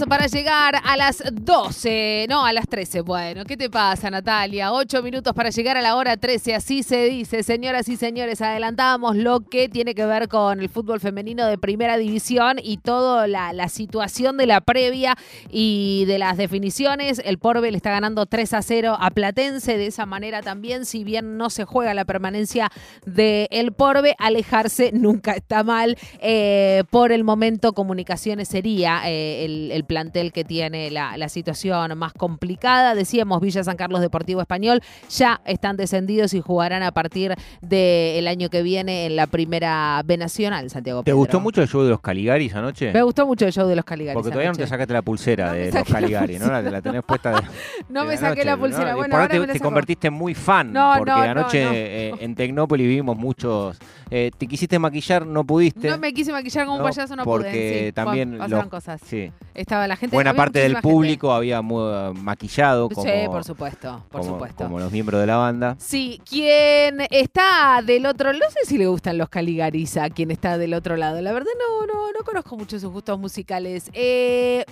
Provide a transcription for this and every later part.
para llegar a las 12, no, a las 13. Bueno, ¿qué te pasa, Natalia? 8 minutos para llegar a la hora 13, así se dice. Señoras y señores, adelantábamos lo que tiene que ver con el fútbol femenino de primera división y toda la, situación de la previa y de las definiciones. El Porbe le está ganando 3 a 0 a Platense. De esa manera también, si bien no se juega la permanencia del el Porbe, alejarse nunca está mal. Eh, por el momento, comunicaciones sería eh, el, plantel que tiene la, situación más complicada. Decíamos, Villa San Carlos Deportivo Español ya están descendidos y jugarán a partir del año que viene en la primera B Nacional, Santiago. ¿Te gustó mucho el show de los Caligaris anoche? Me gustó mucho el show de los Caligaris. Porque todavía no te sacaste la pulsera de los Caligaris, ¿no? La, tenés puesta. De, no me saqué la pulsera. Bueno, ahora te, te convertiste muy fan. No, porque anoche eh, en Tecnópolis vimos muchos. Eh, te quisiste maquillar, no pudiste. No me quise maquillar como un payaso, no pude. Porque también. pasaban cosas. Sí. Estaba la gente. Buena parte del público había maquillado. Como, sí, por supuesto, por supuesto. Como los miembros de la banda. Sí, quien está del otro, no sé si le gustan los Caligaris a quien está del otro lado. La verdad no, no, no conozco mucho sus gustos musicales. Eh,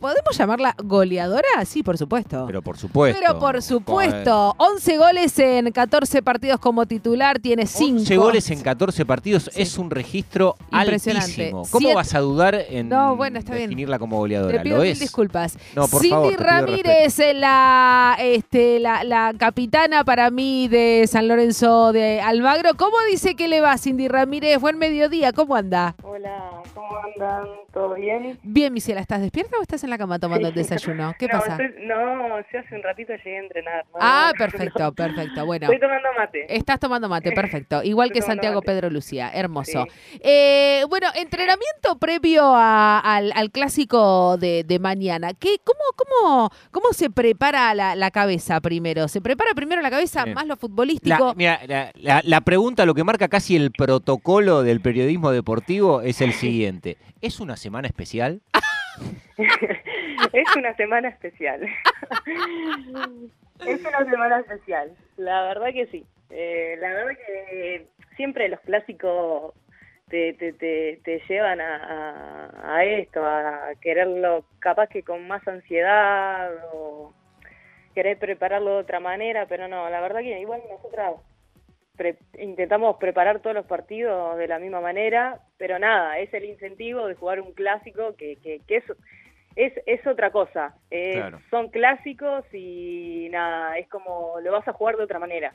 ¿Podemos llamarla goleadora? Sí, por supuesto. Pero por supuesto. Pero por supuesto. 11 goles en 14 partidos como titular, tiene 5. 11 goles en 14 partidos es un registro altísimo. ¿Cómo vas a dudar en definirla como goleadora? Te pido mil disculpas. No, por Cindy Ramírez, la, este, la, la capitana para mí de San Lorenzo de Almagro. ¿Cómo dice que le va Cindy Ramírez? Buen mediodía, ¿cómo anda? Hola, ¿cómo andan? ¿Todo bien? Bien, Misiela, ¿estás despierta o estás en la cama tomando el desayuno? ¿Qué pasa? no, yo hace un ratito llegué a entrenar. ah, perfecto, perfecto. Bueno. Estoy tomando mate. Estás tomando mate, perfecto. Igual que Santiago Pedro Lucía, hermoso. Eh, bueno, entrenamiento previo al, clásico de, mañana. ¿Qué, cómo, cómo, ¿Cómo se prepara la, cabeza primero? ¿Se prepara primero la cabeza, más lo futbolístico? mira, la pregunta, lo que marca casi el protocolo del periodismo deportivo es el siguiente. ¿Es una semana especial? es una semana especial. es una semana especial. La verdad que sí. Eh, la verdad que siempre los clásicos te, te, te, llevan a, esto, a quererlo capaz que con más ansiedad o querer prepararlo de otra manera, pero no, la verdad que igual nosotros intentamos preparar todos los partidos de la misma manera, pero nada, es el incentivo de jugar un clásico que, que, que es, es, otra cosa. Son clásicos y nada, es como lo vas a jugar de otra manera.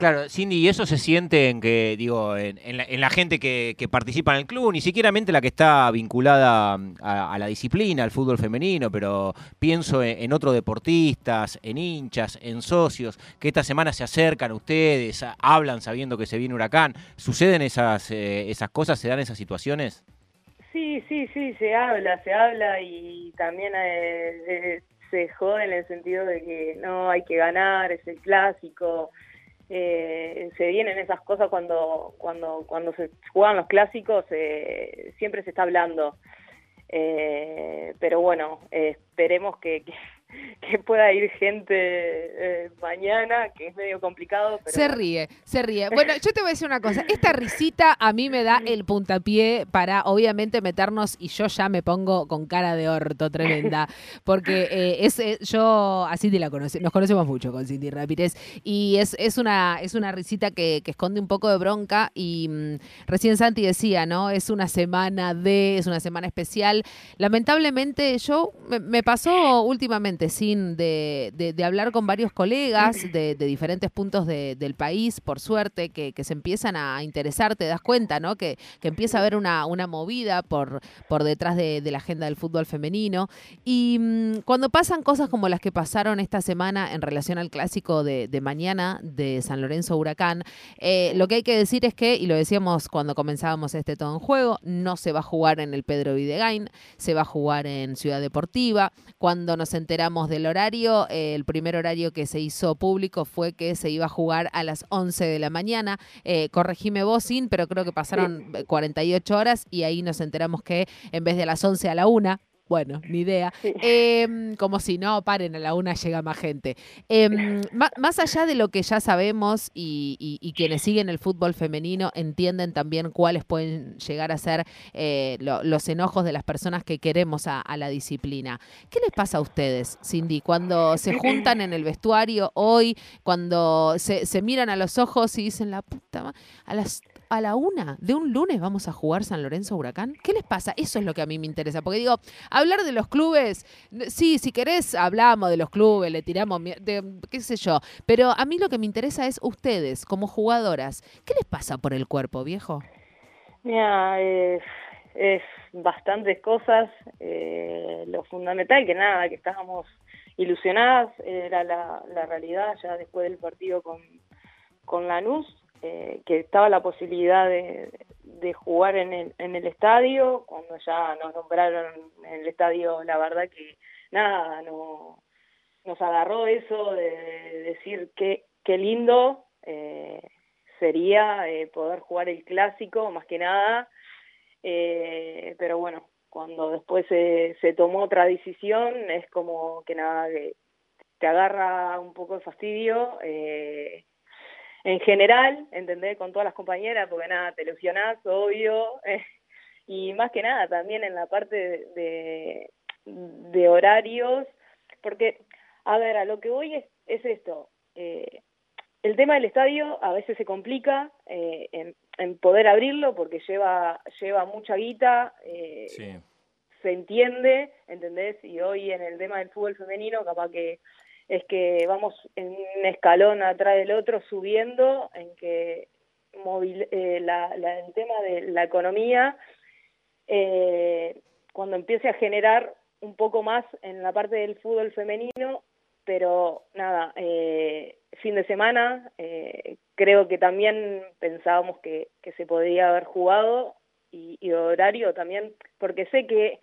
Claro, Cindy, y eso se siente en que, digo, en, la, gente que, participa en el club, ni siquiera la que está vinculada mm, a, la disciplina, al fútbol femenino, pero pienso en, otros deportistas, en hinchas, en socios, que esta semana se acercan a ustedes, hablan sabiendo que se viene huracán. ¿Suceden esas, eh, esas cosas, se dan esas situaciones? Sí, sí, sí, se habla, se habla y también eh, eh, se jode en el sentido de que no hay que ganar, es el clásico eh, se vienen esas cosas cuando, cuando, cuando se juegan los clásicos, eh, siempre se está hablando. Eh, pero bueno, esperemos que, que pueda ir gente eh, mañana, que es medio complicado. Se ríe, se ríe. Bueno, yo te voy a decir una cosa. Esta risita a mí me da el puntapié para, obviamente, meternos y yo ya me pongo con cara de orto tremenda. Porque eh, es, eh, yo, así te la conoce, nos conocemos mucho con Cindy Ramírez y es, es, una, es una risita que, esconde un poco de bronca y mm, recién Santi decía, ¿no? Es una semana de, es una semana especial. Lamentablemente yo me pasó últimamente sin de, de, hablar con varios colegas de, diferentes puntos del país, por suerte, que, se empiezan a interesar, te das cuenta, ¿no? Que, que empieza a haber una, una movida por, por detrás de, la agenda del fútbol femenino. Y mm, cuando pasan cosas como las que pasaron esta semana en relación al clásico de, mañana de San Lorenzo Huracán, eh, lo que hay que decir es que, y lo decíamos cuando comenzábamos este todo en juego, no se va a jugar en el Pedro Videgain, se va a jugar en Ciudad Deportiva. Cuando nos enteramos del horario, eh, el primer horario que se hizo público fue que se iba a jugar a las 11 de la mañana. Eh, corregime vos, Sin, pero creo que pasaron 48 horas y ahí nos enteramos que en vez de a las 11 a la 1, Bueno, ni idea. Em, como si no, paren, a la una llega más gente. Em, más allá de lo que ya sabemos y, quienes siguen el fútbol femenino entienden también cuáles pueden llegar a ser eh, los enojos de las personas que queremos a, la disciplina. ¿Qué les pasa a ustedes, Cindy, cuando se juntan en el vestuario hoy, cuando se, se miran a los ojos y dicen, la puta, a las a la una de un lunes vamos a jugar San Lorenzo Huracán? ¿Qué les pasa? Eso es lo que a mí me interesa. Porque digo, hablar de los clubes, sí, si querés, hablamos de los clubes, le tiramos, de, qué sé yo. Pero a mí lo que me interesa es ustedes, como jugadoras. ¿Qué les pasa por el cuerpo, viejo? Mira, es, es bastantes cosas. Eh, lo fundamental que nada, que estábamos ilusionadas, era la, la realidad ya después del partido con, con Lanús eh, que estaba la posibilidad de, jugar en el, en el estadio, cuando ya nos nombraron en el estadio, la verdad que nada, no, nos agarró eso de, decir que qué lindo eh, sería eh, poder jugar el clásico, más que nada, pero bueno, cuando después se, se tomó otra decisión, es como que nada, que te agarra un poco de fastidio. Eh, en general, ¿entendés? Con todas las compañeras, porque nada, te ilusionás, obvio, eh, y más que nada también en la parte de, de, horarios, porque, a ver, a lo que voy es, es esto, eh, el tema del estadio a veces se complica eh, en, en, poder abrirlo porque lleva, lleva mucha guita, eh, se entiende, ¿entendés? Y hoy en el tema del fútbol femenino capaz que es que vamos en un escalón atrás del otro subiendo, en que eh, la, el tema de la economía, eh, cuando empiece a generar un poco más en la parte del fútbol femenino, pero nada, eh, fin de semana, creo que también pensábamos que, que se podría haber jugado y, y horario también, porque sé que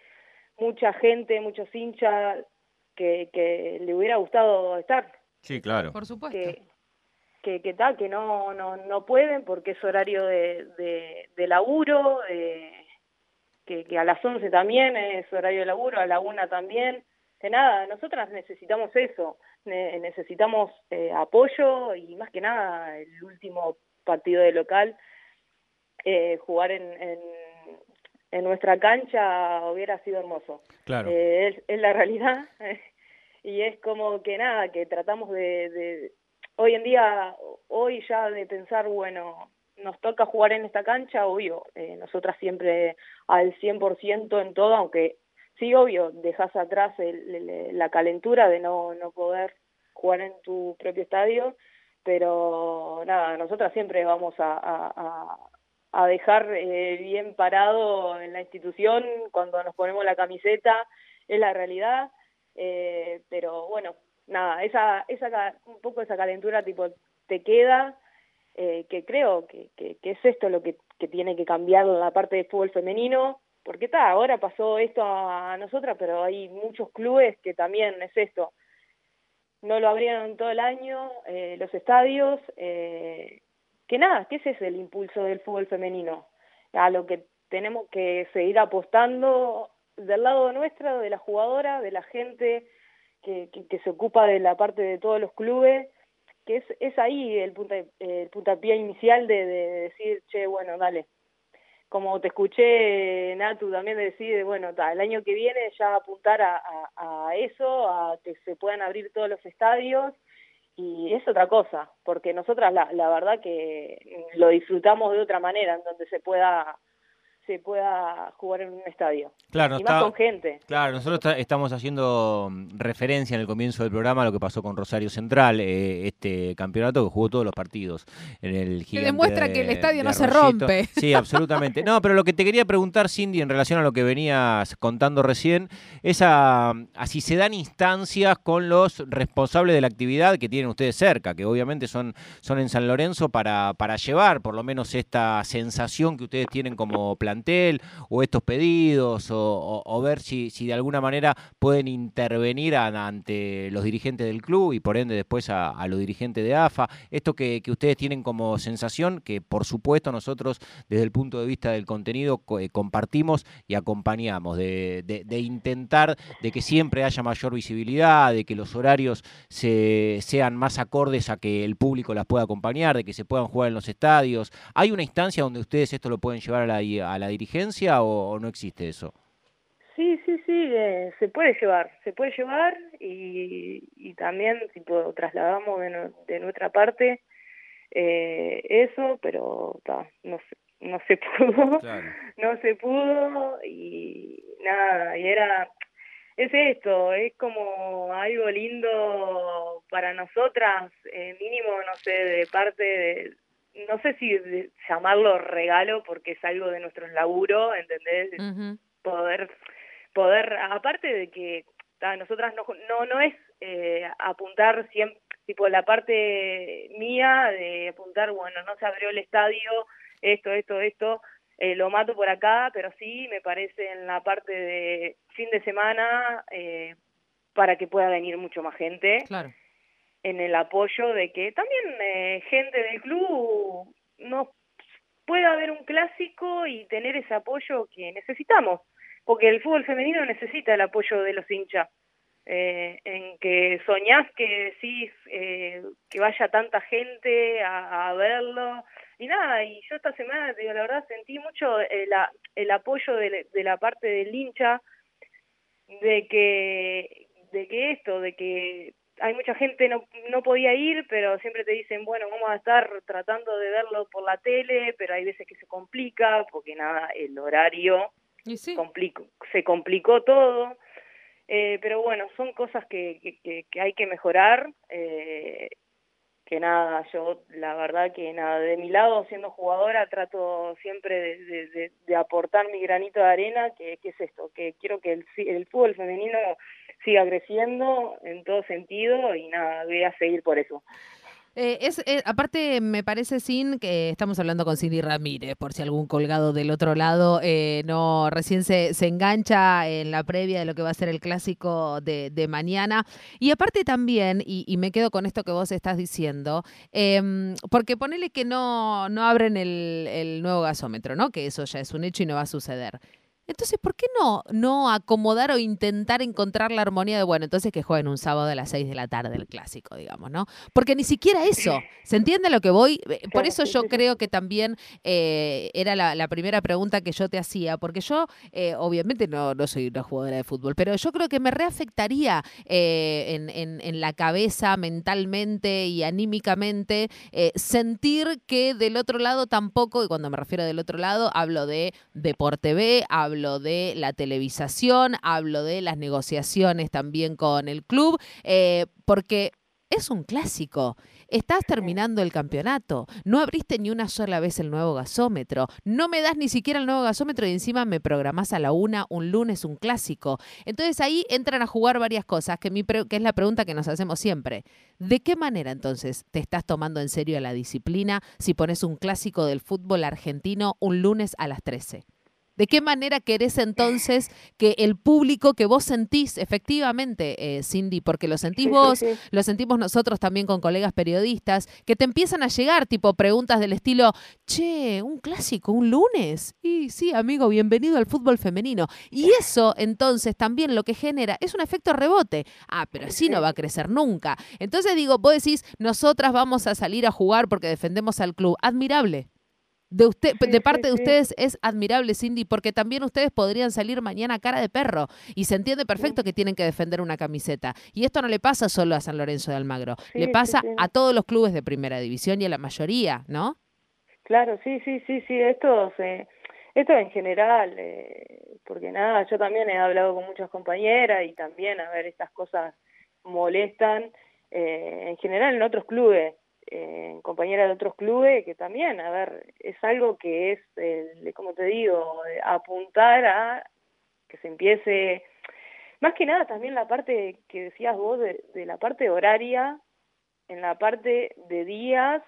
mucha gente, muchos hinchas que, que le hubiera gustado estar. Sí, claro. Por supuesto. Que, que, tal, que no, no, no pueden porque es horario de, de, de laburo, que, que a las 11 también es horario de laburo, a la una también. De nada, nosotras necesitamos eso, necesitamos eh, apoyo y más que nada el último partido de local, eh, jugar en, en, en nuestra cancha hubiera sido hermoso. Claro. Eh, es, la realidad y es como que nada, que tratamos de, hoy en día, hoy ya de pensar, bueno, nos toca jugar en esta cancha, obvio, eh, nosotras siempre al 100% en todo, aunque sí, obvio, dejas atrás la calentura de no, no poder jugar en tu propio estadio, pero nada, nosotras siempre vamos a, a dejar eh, bien parado en la institución cuando nos ponemos la camiseta, es la realidad, eh, pero bueno, nada, esa, esa, un poco esa calentura tipo te queda, eh, que creo que, que, es esto lo que, que tiene que cambiar la parte de fútbol femenino, porque está, ahora pasó esto a nosotras, pero hay muchos clubes que también es esto, no lo abrieron todo el año, los estadios, eh, que nada, que ese es el impulso del fútbol femenino, a lo que tenemos que seguir apostando del lado nuestro, de la jugadora, de la gente que, que, se ocupa de la parte de todos los clubes, que es, es ahí el, punta, el puntapié inicial de, de decir, che, bueno, dale. Como te escuché, Natu, también decir, bueno, el año que viene ya apuntar a, a eso, a que se puedan abrir todos los estadios, y es otra cosa, porque nosotras la, la verdad que lo disfrutamos de otra manera, en donde se pueda se pueda jugar en un estadio. Claro, y más con gente. Claro, nosotros estamos haciendo mm, referencia en el comienzo del programa a lo que pasó con Rosario Central, eh, este campeonato que jugó todos los partidos en el Que demuestra que el estadio no se rompe. Sí, absolutamente. No, pero lo que te quería preguntar, Cindy, en relación a lo que venías contando recién, es a, si se dan instancias con los responsables de la actividad que tienen ustedes cerca, que obviamente son, son en San Lorenzo, para, para llevar por lo menos esta sensación que ustedes tienen como plantel o estos pedidos o, ver si, si, de alguna manera pueden intervenir ante los dirigentes del club y por ende después a, los dirigentes de AFA. Esto que, ustedes tienen como sensación, que por supuesto nosotros desde el punto de vista del contenido eh, compartimos y acompañamos, de, de, intentar de que siempre haya mayor visibilidad, de que los horarios se, sean más acordes a que el público las pueda acompañar, de que se puedan jugar en los estadios. ¿Hay una instancia donde ustedes esto lo pueden llevar a la dirigencia o, no existe eso? Sí, sí, sí, eh, se puede llevar, se puede llevar y, y también tipo, trasladamos de, de nuestra parte eh, eso, pero no, no se pudo, no se pudo y nada, y era es esto, es como algo lindo para nosotras, eh, mínimo, no sé, de parte de, no sé si llamarlo regalo porque es algo de nuestro laburo, ¿entendés? Poder, poder, aparte de que nosotras no, no, no es eh, apuntar siempre, tipo la parte mía de apuntar, bueno, no se abrió el estadio, esto, esto, esto, eh, lo mato por acá, pero sí me parece en la parte de fin de semana eh, para que pueda venir mucho más gente. Claro. En el apoyo de que también eh, gente del club no pueda haber un clásico y tener ese apoyo que necesitamos, porque el fútbol femenino necesita el apoyo de los hinchas. Eh, en que soñás que decís que vaya tanta gente a, a verlo, y nada, y yo esta semana, digo, la verdad, sentí mucho el, el apoyo de, de, la parte del hincha, de que, de que esto, de que hay mucha gente no, no podía ir, pero siempre te dicen, bueno, vamos a estar tratando de verlo por la tele, pero hay veces que se complica, porque nada, el horario complicó, se complicó todo. Eh, pero bueno, son cosas que, que, que hay que mejorar. Eh, que nada, yo la verdad que nada, de mi lado siendo jugadora trato siempre de, de, aportar mi granito de arena, que, que, es esto, que quiero que el, el fútbol femenino siga creciendo en todo sentido y nada, voy a seguir por eso. Eh, es, eh, aparte, me parece, Sin, que estamos hablando con Cindy Ramírez, por si algún colgado del otro lado eh, no recién se, se, engancha en la previa de lo que va a ser el clásico de, de mañana. Y aparte también, y, y, me quedo con esto que vos estás diciendo, em, porque ponele que no, no abren el, el nuevo gasómetro, ¿no? Que eso ya es un hecho y no va a suceder. Entonces, ¿por qué no, no acomodar o intentar encontrar la armonía de, bueno, entonces que jueguen un sábado a las 6 de la tarde el clásico, digamos, ¿no? Porque ni siquiera eso, ¿se entiende lo que voy? Eh, por eso yo creo que también eh, era la, primera pregunta que yo te hacía, porque yo eh, obviamente no, no soy una jugadora de fútbol, pero yo creo que me reafectaría en, en, en, la cabeza, mentalmente y anímicamente, sentir que del otro lado tampoco, y cuando me refiero del otro lado, hablo de Deporte B, hablo hablo de la televisación, hablo de las negociaciones también con el club, eh, porque es un clásico. Estás terminando el campeonato. No abriste ni una sola vez el nuevo gasómetro. No me das ni siquiera el nuevo gasómetro y encima me programás a la una un lunes un clásico. Entonces ahí entran a jugar varias cosas, que, es la pregunta que nos hacemos siempre. ¿De qué manera entonces te estás tomando en serio la disciplina si pones un clásico del fútbol argentino un lunes a las 13? ¿De qué manera querés entonces que el público que vos sentís efectivamente, eh, Cindy, porque lo sentís vos, lo sentimos nosotros también con colegas periodistas, que te empiezan a llegar tipo preguntas del estilo, che, un clásico, un lunes? Y sí, amigo, bienvenido al fútbol femenino. Y eso entonces también lo que genera es un efecto rebote. Ah, pero así no va a crecer nunca. Entonces digo, vos decís, nosotras vamos a salir a jugar porque defendemos al club. Admirable de usted, de parte de ustedes es admirable, Cindy, porque también ustedes podrían salir mañana cara de perro y se entiende perfecto que tienen que defender una camiseta. Y esto no le pasa solo a San Lorenzo de Almagro, le pasa a todos los clubes de primera división y a la mayoría, ¿no? Claro, sí, sí, sí, sí, esto se, esto en general, eh, porque nada, yo también he hablado con muchas compañeras y también, a ver, estas cosas molestan, eh, en general en otros clubes eh, compañeras de otros clubes que también, a ver, es algo que es, el, como te digo, apuntar a que se empiece, más que nada también la parte que decías vos de, de la parte horaria, en la parte de días,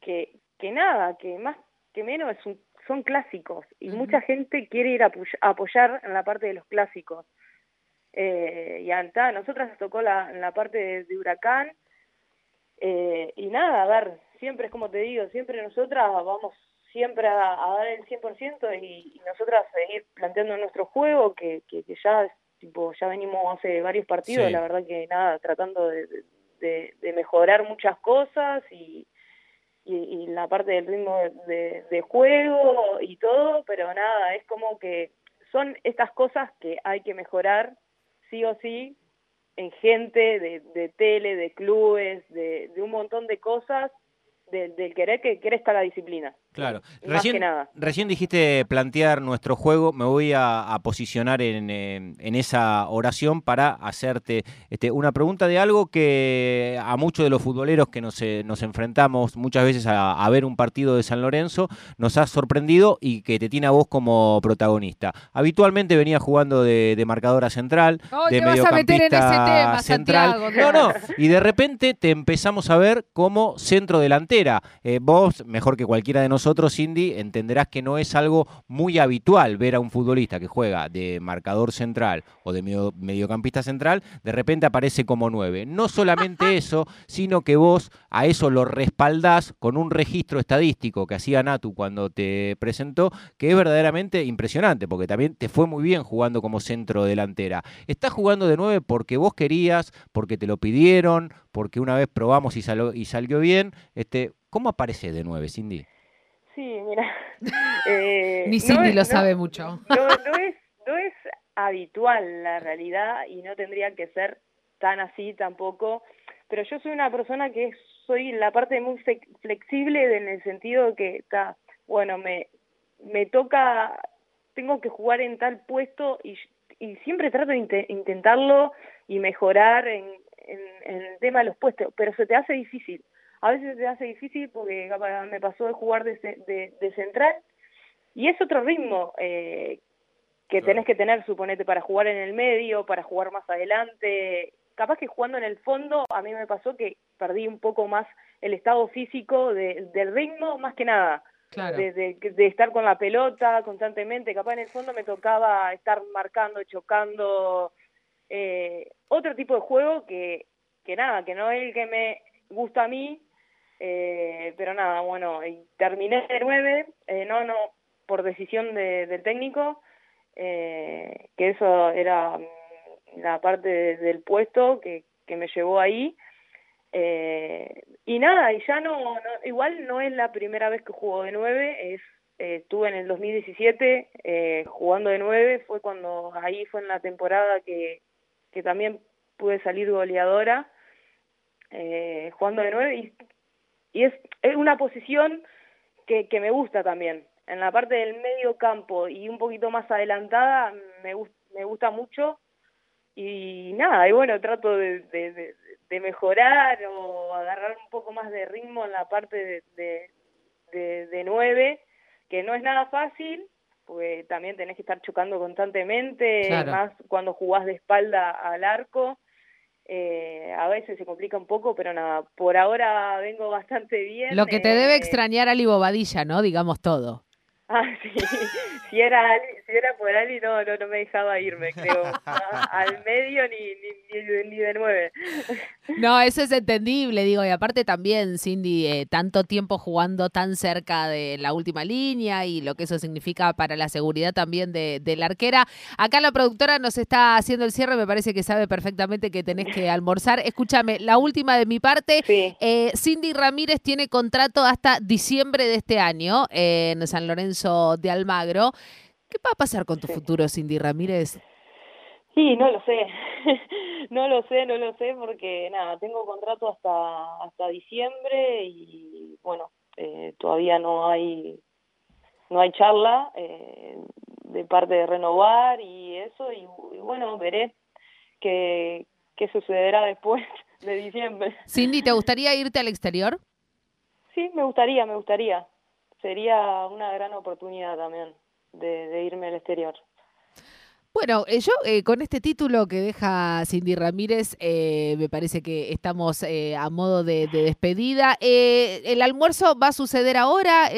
que, que nada, que más que menos es un, son clásicos y mucha gente quiere ir a apoyar en la parte de los clásicos. Eh, y a nosotras nos tocó la, en la parte de, Huracán eh, y nada, a ver, siempre es como te digo, siempre nosotras vamos siempre a, dar el 100% y, y nosotras seguir planteando nuestro juego que, que, ya tipo ya venimos hace varios partidos, la verdad que nada, tratando de, de, mejorar muchas cosas y, y, la parte del ritmo de, de, juego y todo, pero nada, es como que son estas cosas que hay que mejorar sí o sí en gente de, de tele, de clubes, de, de un montón de cosas del querer que crezca la disciplina. Claro. Recién, recién dijiste plantear nuestro juego. Me voy a, posicionar en, en, esa oración para hacerte este, una pregunta de algo que a muchos de los futboleros que nos, eh, nos enfrentamos muchas veces a, ver un partido de San Lorenzo nos ha sorprendido y que te tiene a vos como protagonista. Habitualmente venía jugando de, marcadora central, de mediocampista central. no, no. Y de repente te empezamos a ver como centro Eh, vos, mejor que cualquiera de nosotros, Cindy, entenderás que no es algo muy habitual ver a un futbolista que juega de marcador central o de mediocampista central, de repente aparece como nueve. No solamente eso, sino que vos a eso lo respaldás con un registro estadístico que hacía Natu cuando te presentó, que es verdaderamente impresionante, porque también te fue muy bien jugando como centro delantera. Estás jugando de nueve porque vos querías, porque te lo pidieron, porque una vez probamos y, y salió bien. Este, ¿Cómo aparece de nueve, Cindy? Sí, mira. Eh, Ni Cindy lo sabe mucho. No, es, no es habitual la realidad y no tendría que ser tan así tampoco. Pero yo soy una persona que soy la parte muy flexible en el sentido que está, bueno, me, me toca, tengo que jugar en tal puesto y, y siempre trato de intentarlo y mejorar en, en, en el tema de los puestos, pero se te hace difícil a veces se hace difícil porque me pasó de jugar de, de, central y es otro ritmo eh, que tenés que tener, suponete, para jugar en el medio, para jugar más adelante. Capaz que jugando en el fondo, a mí me pasó que perdí un poco más el estado físico del ritmo, más que nada. De, de, estar con la pelota constantemente, capaz en el fondo me tocaba estar marcando, chocando, eh, otro tipo de juego que, que nada, que no es el que me gusta a mí, eh, pero nada, bueno, y terminé de nueve, eh, no, no, por decisión de, del técnico, eh, que eso era mm, la parte del puesto que, que me llevó ahí. Eh, y nada, y ya no, no, igual no es la primera vez que juego de nueve, es, eh, estuve en el 2017 eh, jugando de nueve, fue cuando ahí fue en la temporada que, que también pude salir goleadora. Jugando de nueve y y es, es una posición que, que me gusta también. En la parte del medio campo y un poquito más adelantada me, me gusta mucho. Y nada, y bueno, trato de, de, de, mejorar o agarrar un poco más de ritmo en la parte de, de, de, nueve, que no es nada fácil, porque también tenés que estar chocando constantemente, más cuando jugás de espalda al arco, eh, a veces se complica un poco, pero nada, por ahora vengo bastante bien. Lo que te debe eh, extrañar Ali Bobadilla, ¿no? Digamos todo. Ah, sí. si era si era por Ali, no, no, no me dejaba irme, creo. al medio ni, ni, ni, de nueve. No, eso es entendible, digo, y aparte también, Cindy, eh, tanto tiempo jugando tan cerca de la última línea y lo que eso significa para la seguridad también de, de la arquera. Acá la productora nos está haciendo el cierre, me parece que sabe perfectamente que tenés que almorzar. Escúchame, la última de mi parte, eh, Cindy Ramírez tiene contrato hasta diciembre de este año en San Lorenzo de Almagro. ¿Qué va a pasar con tu futuro, Cindy Ramírez? Sí, no lo sé. no lo sé, no lo sé, porque nada, tengo contrato hasta, hasta diciembre y bueno, eh, todavía no hay no hay charla eh, de parte de renovar y eso y, bueno veré qué, qué sucederá después de diciembre. Cindy, ¿te gustaría irte al exterior? Sí, me gustaría, me gustaría sería una gran oportunidad también de, irme al exterior. Bueno, eh, yo eh, con este título que deja Cindy Ramírez, eh, me parece que estamos eh, a modo de, de despedida. ¿El almuerzo va a suceder ahora?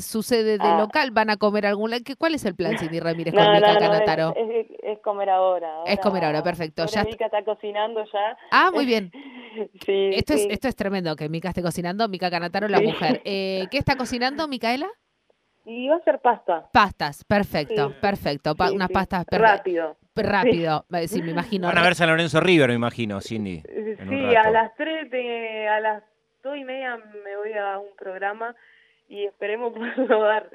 ¿Sucede de Ah. local? ¿Van a comer algún? ¿Qué- ¿Cuál es el plan, Cindy Ramírez, No, con Mica no, no, Canataro? es, es- es comer ahora. Es comer ahora, perfecto, Ahora ya Mica está cocinando ya. Ah, muy bien. Sí, Esto es, esto es tremendo, que Mica esté cocinando, Mica Canataro, la Sí. mujer. Eh, ¿Qué está cocinando, Micaela? Y va a ser pasta. Pastas, perfecto, Sí. perfecto. Pa- Sí, unas sí. pastas per- Rápido. rápido. Eh, Sí, me imagino. Van a ver San Lorenzo River, me imagino, Cindy. Sí, a las tres de, a las dos y media me voy a un programa y esperemos poderlo dar.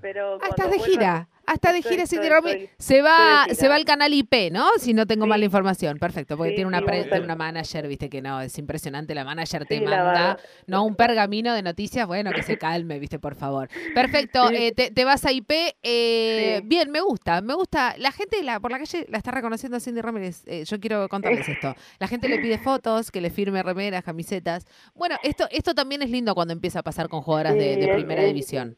Pero Ah, estás de vuelva- gira. Ah, está de gira Cindy estoy- estoy- Se va, se va al canal IP, ¿no? Si no tengo Sí. mala información. Perfecto, porque Sí, tiene una sí, pre- una manager, viste que no, es impresionante. La manager te manda, no un pergamino de noticias, bueno, que se calme, viste, por favor. Perfecto, eh, te, te vas a IP. eh. Bien, me gusta, me gusta. La gente la, por la calle la está reconociendo a Cindy Ramírez. Eh, yo quiero contarles esto. La gente le pide fotos, que le firme remeras, camisetas. Bueno, esto, esto también es lindo cuando empieza a pasar con jugadoras de, primera división.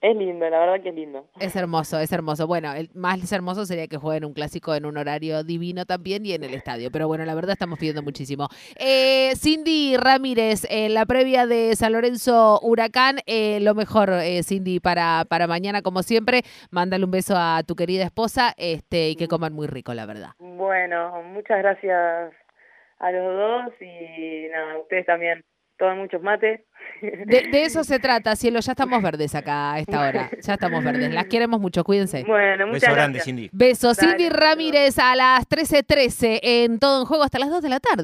Es lindo, la verdad que es lindo. Es hermoso, es hermoso. Bueno, el más hermoso sería que jueguen un clásico en un horario divino también y en el estadio. Pero bueno, la verdad estamos pidiendo muchísimo. Eh, Cindy Ramírez, en la previa de San Lorenzo Huracán, eh, lo mejor, eh, Cindy, para, para mañana, como siempre. Mándale un beso a tu querida esposa este, y que coman muy rico, la verdad. Bueno, muchas gracias a los dos y nada, a ustedes también. Toman muchos mates. De, de eso se trata, cielo. Ya estamos verdes acá a esta hora. Ya estamos verdes. Las queremos mucho, cuídense. Bueno, muchas Beso grande, gracias. Cindy. Besos, Dale, Cindy. Ramírez a las 13.13 en Todo en Juego hasta las 2 de la tarde.